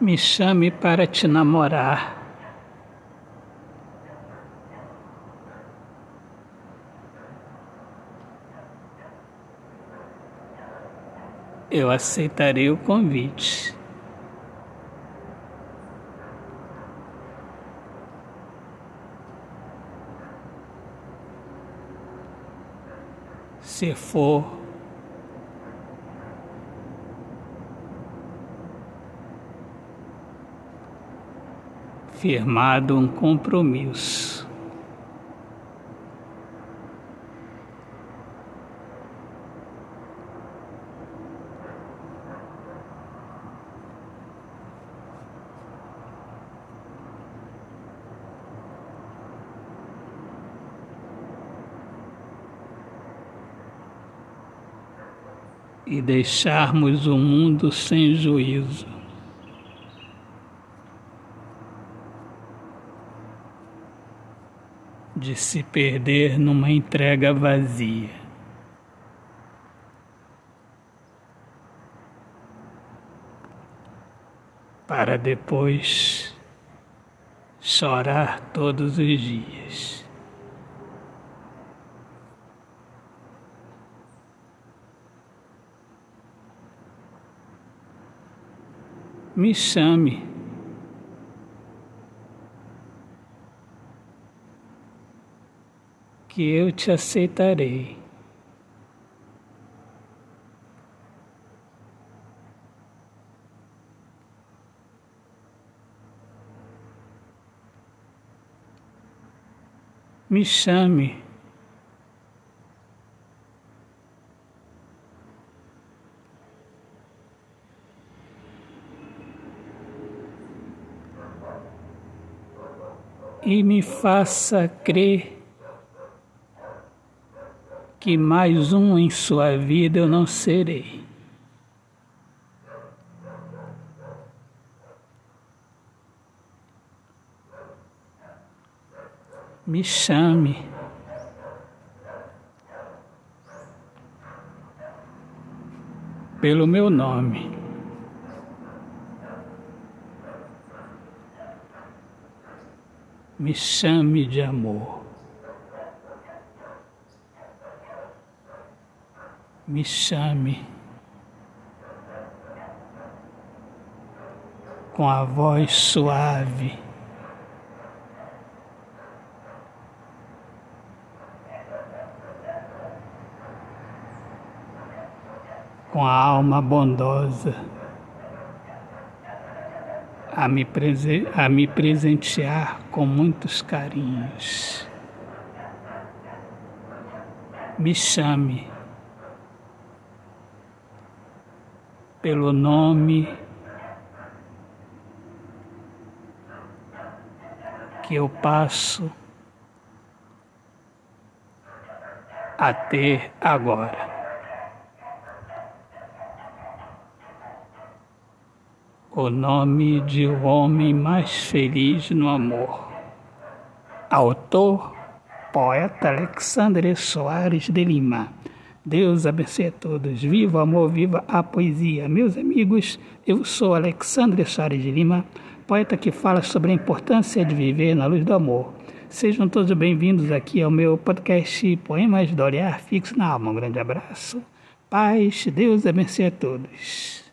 Me chame para te namorar. Eu aceitarei o convite. Se for firmado um compromisso. E deixarmos o mundo sem juízo. De se perder numa entrega vazia. Para depois chorar todos os dias. Me chame. Que eu te aceitarei. Me chame. E me faça crer que mais um em sua vida eu não serei. Me chame. Pelo meu nome. Me chame de amor. Me chame com a voz suave. Com a alma bondosa a me, a me presentear com muitos carinhos. Me chame pelo nome que eu passo a ter agora. O nome de um homem mais feliz no amor. Autor, poeta Alexandre Soares de Lima. Deus abençoe a todos. Viva o amor, viva a poesia. Meus amigos, eu sou Alexandre Soares de Lima, poeta que fala sobre a importância de viver na luz do amor. Sejam todos bem-vindos aqui ao meu podcast Poemas do Olhar Fixo na Alma. Um grande abraço. Paz, Deus abençoe a todos.